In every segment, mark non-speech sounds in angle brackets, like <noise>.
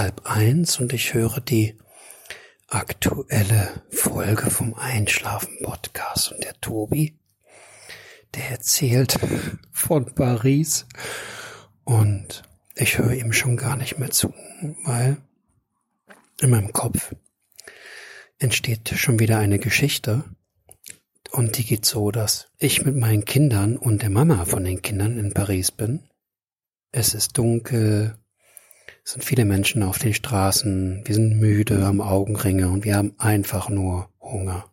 halb eins und ich höre die aktuelle Folge vom Einschlafen Podcast und der Tobi, der erzählt von Paris und ich höre ihm schon gar nicht mehr zu, weil in meinem Kopf entsteht schon wieder eine Geschichte und die geht so, dass ich mit meinen Kindern und der Mama von den Kindern in Paris bin. Es ist dunkel, es sind viele Menschen auf den Straßen, wir sind müde, haben Augenringe und wir haben einfach nur Hunger.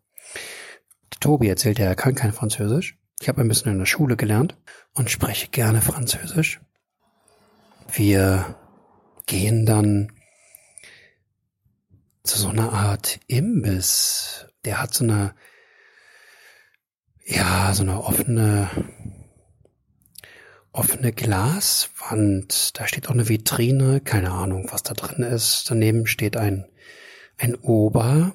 Tobi erzählt ja, er kann kein Französisch. Ich habe ein bisschen in der Schule gelernt und spreche gerne Französisch. Wir gehen dann zu so einer Art Imbiss. Der hat so eine, ja, so eine offene offene Glaswand. Da steht auch eine Vitrine. Keine Ahnung, was da drin ist. Daneben steht ein, ein Ober.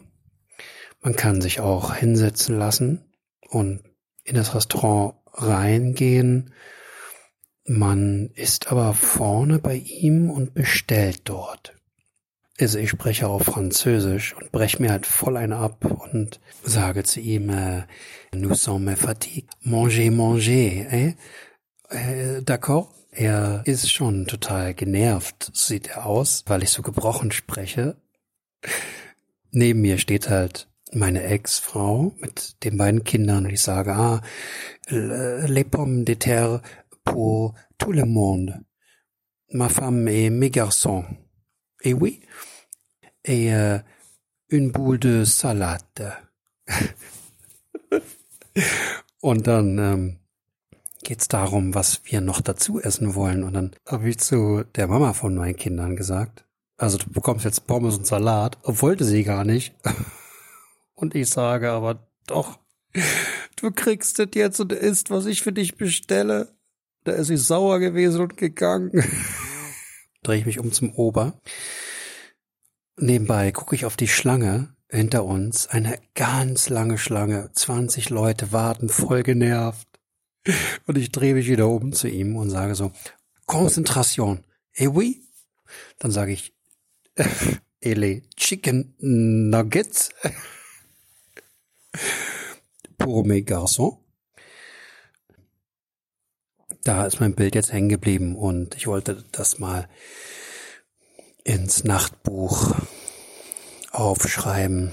Man kann sich auch hinsetzen lassen und in das Restaurant reingehen. Man ist aber vorne bei ihm und bestellt dort. Also ich spreche auch Französisch und breche mir halt voll eine ab und sage zu ihm, äh, nous sommes fatigués, manger, manger, eh? Äh, d'accord. Er ist schon total genervt, sieht er aus, weil ich so gebrochen spreche. Neben mir steht halt meine Ex-Frau mit den beiden Kindern und ich sage, ah, les pommes de terre pour tout le monde. Ma femme et mes garçons. Et oui. Et euh, une boule de salade. <laughs> und dann ähm, geht's darum, was wir noch dazu essen wollen. Und dann habe ich zu der Mama von meinen Kindern gesagt, also du bekommst jetzt Pommes und Salat, wollte sie gar nicht. <laughs> Und ich sage aber doch, du kriegst das jetzt und isst, was ich für dich bestelle. Da ist sie sauer gewesen und gegangen. <laughs> Drehe ich mich um zum Ober. Nebenbei gucke ich auf die Schlange hinter uns. Eine ganz lange Schlange. 20 Leute warten, voll genervt. Und ich drehe mich wieder um zu ihm und sage so, Konzentration. Eh oui? Dann sage ich, <laughs> ele Chicken Nuggets <laughs> pour mes garçons. Da ist mein Bild jetzt hängen geblieben und ich wollte das mal ins Nachtbuch aufschreiben.